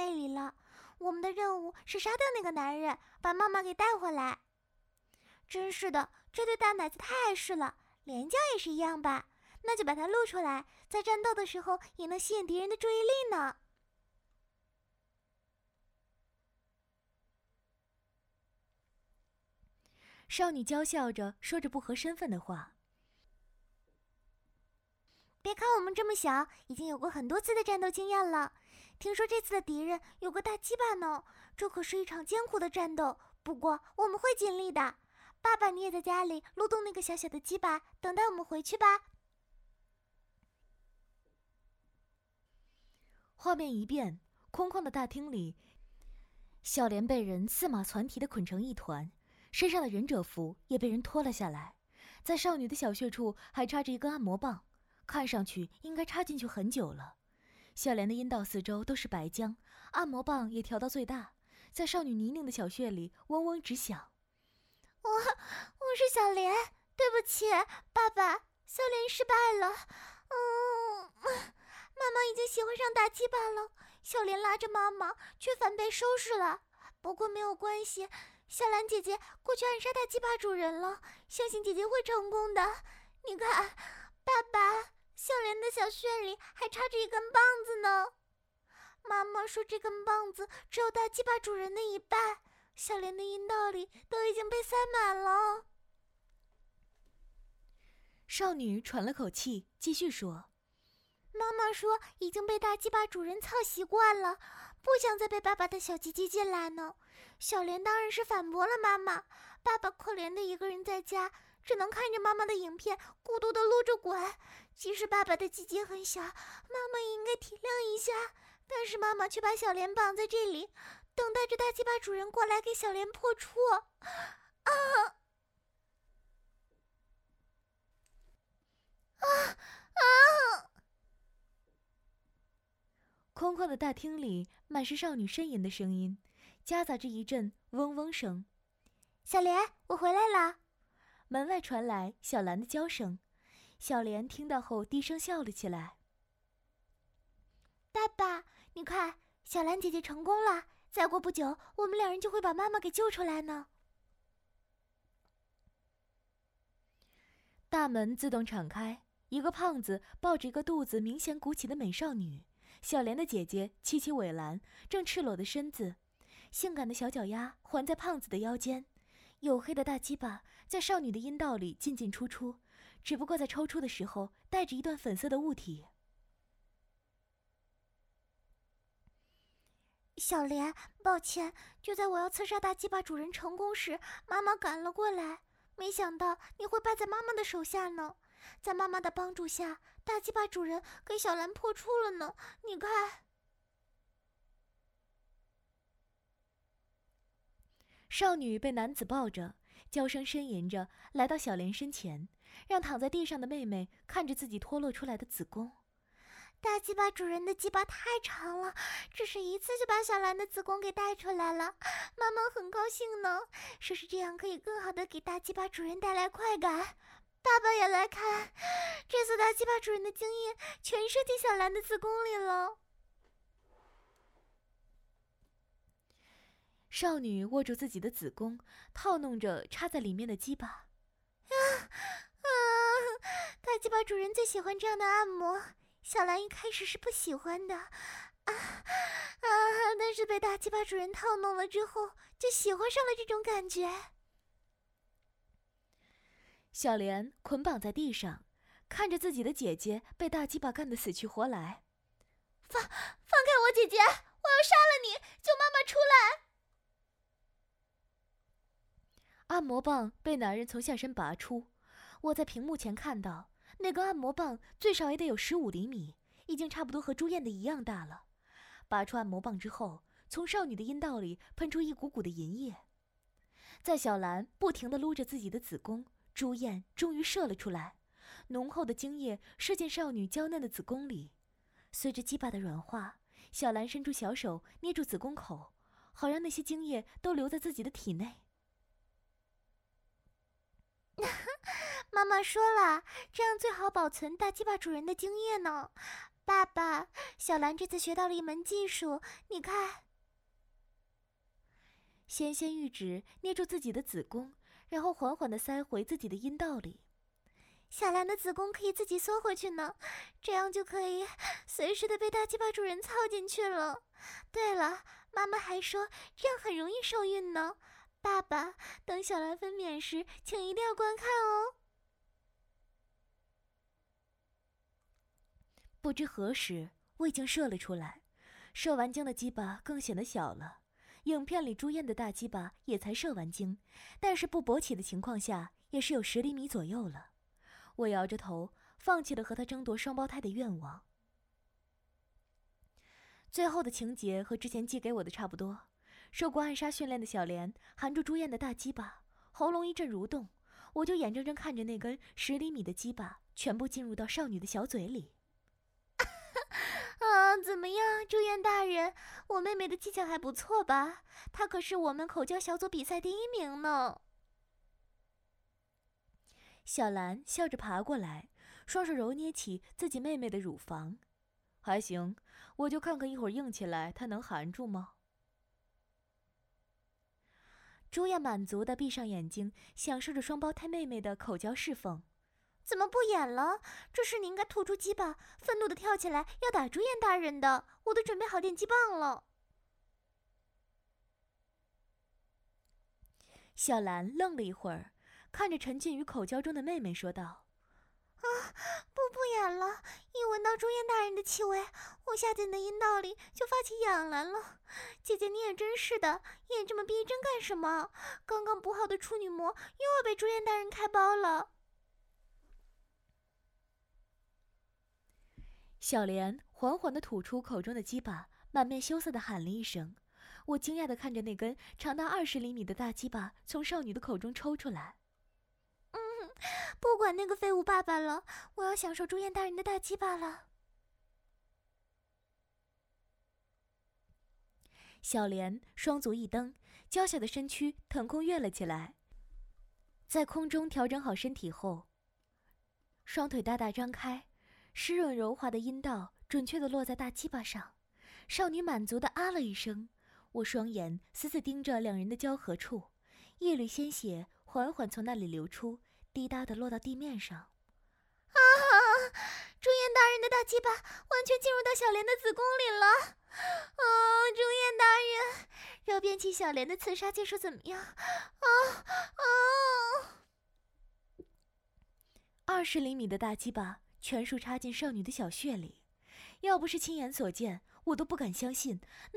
那里了。我们的任务是杀掉那个男人，把妈妈给带回来。真是的，这对大奶子太碍事了。连江也是一样吧？那就把它露出来，在战斗的时候也能吸引敌人的注意力呢。少女娇笑着说着不合身份的话。别看我们这么小，已经有过很多次的战斗经验了。听说这次的敌人有个大鸡巴呢，这可是一场艰苦的战斗。不过我们会尽力的。爸爸，你也在家里撸动那个小小的鸡巴，等待我们回去吧。画面一变，空旷的大厅里，小莲被人四马攒蹄的捆成一团，身上的忍者服也被人脱了下来，在少女的小穴处还插着一根按摩棒。看上去应该插进去很久了，小莲的阴道四周都是白浆，按摩棒也调到最大，在少女泥泞的小穴里嗡嗡直响。我我是小莲，对不起，爸爸，小莲失败了。嗯，妈妈已经喜欢上大鸡巴了，小莲拉着妈妈却反被收拾了。不过没有关系，小兰姐姐过去暗杀大鸡巴主人了，相信姐姐会成功的。你看，爸爸。小莲的小穴里还插着一根棒子呢，妈妈说这根棒子只有大鸡巴主人的一半，小莲的阴道里都已经被塞满了。少女喘了口气，继续说：“妈妈说已经被大鸡巴主人操习惯了，不想再被爸爸的小鸡鸡进来呢。”小莲当然是反驳了妈妈：“爸爸可怜的一个人在家。”只能看着妈妈的影片，孤独的撸着滚。即使爸爸的鸡鸡很小，妈妈也应该体谅一下。但是妈妈却把小莲绑在这里，等待着大鸡巴主人过来给小莲破处。啊啊啊！空旷的大厅里满是少女呻吟的声音，夹杂着一阵嗡嗡声。小莲，我回来了。门外传来小兰的娇声，小莲听到后低声笑了起来。爸爸，你看，小兰姐姐成功了。再过不久，我们两人就会把妈妈给救出来呢。大门自动敞开，一个胖子抱着一个肚子明显鼓起的美少女，小莲的姐姐七七尾兰正赤裸的身子，性感的小脚丫环在胖子的腰间。黝黑的大鸡巴在少女的阴道里进进出出，只不过在抽出的时候带着一段粉色的物体。小莲，抱歉，就在我要刺杀大鸡巴主人成功时，妈妈赶了过来，没想到你会败在妈妈的手下呢。在妈妈的帮助下，大鸡巴主人给小兰破处了呢。你看。少女被男子抱着，娇声呻吟着来到小莲身前，让躺在地上的妹妹看着自己脱落出来的子宫。大鸡巴主人的鸡巴太长了，只是一次就把小兰的子宫给带出来了。妈妈很高兴呢，说是这样可以更好的给大鸡巴主人带来快感。爸爸也来看，这次大鸡巴主人的精液全射进小兰的子宫里了。少女握住自己的子宫，套弄着插在里面的鸡巴。鸡巴主人最喜欢这样的按摩。小兰一开始是不喜欢的，啊啊！但是被大鸡巴主人套弄了之后，就喜欢上了这种感觉。小莲捆绑在地上，看着自己的姐姐被大鸡巴干得死去活来。放放开我姐姐！我要杀了你！救妈妈出来！按摩棒被男人从下身拔出，我在屏幕前看到那根按摩棒最少也得有十五厘米，已经差不多和朱燕的一样大了。拔出按摩棒之后，从少女的阴道里喷出一股股的银液，在小兰不停地撸着自己的子宫，朱燕终于射了出来，浓厚的精液射进少女娇嫩的子宫里。随着鸡巴的软化，小兰伸出小手捏住子宫口，好让那些精液都留在自己的体内。妈妈说了，这样最好保存大鸡巴主人的精液呢。爸爸，小兰这次学到了一门技术，你看。纤纤玉指捏住自己的子宫，然后缓缓地塞回自己的阴道里。小兰的子宫可以自己缩回去呢，这样就可以随时的被大鸡巴主人操进去了。对了，妈妈还说这样很容易受孕呢。爸爸，等小兰分娩时，请一定要观看哦。不知何时，我已经射了出来，射完精的鸡巴更显得小了。影片里朱燕的大鸡巴也才射完精，但是不勃起的情况下，也是有十厘米左右了。我摇着头，放弃了和他争夺双胞胎的愿望。最后的情节和之前寄给我的差不多。受过暗杀训练的小莲含住朱燕的大鸡巴，喉咙一阵蠕动，我就眼睁睁看着那根十厘米的鸡巴全部进入到少女的小嘴里。啊，怎么样，朱燕大人，我妹妹的技巧还不错吧？她可是我们口交小组比赛第一名呢。小兰笑着爬过来，双手揉捏起自己妹妹的乳房，还行，我就看看一会儿硬起来，她能含住吗？朱燕满足的闭上眼睛，享受着双胞胎妹妹的口交侍奉。怎么不演了？这时你应该吐出鸡巴，愤怒的跳起来要打朱燕大人的。我都准备好电击棒了。小兰愣了一会儿，看着沉浸于口交中的妹妹说道：“啊，不不演了！一闻到朱燕大人的气味，我下贱的阴道里就发起痒来了。姐姐你也真是的，演这么逼真干什么？刚刚补好的处女膜又要被朱燕大人开包了。”小莲缓缓地吐出口中的鸡巴，满面羞涩地喊了一声。我惊讶地看着那根长达二十厘米的大鸡巴从少女的口中抽出来。嗯，不管那个废物爸爸了，我要享受朱燕大人的大鸡巴了。小莲双足一蹬，娇小的身躯腾空跃了起来，在空中调整好身体后，双腿大大张开。湿润柔滑的阴道准确地落在大鸡巴上，少女满足地啊了一声。我双眼死死盯着两人的交合处，一缕鲜血缓缓从那里流出，滴答地落到地面上。啊！朱颜大人的大鸡巴完全进入到小莲的子宫里了。啊！朱颜大人，要编起小莲的刺杀技术怎么样？啊啊！二十厘米的大鸡巴。全数插进少女的小穴里，要不是亲眼所见，我都不敢相信那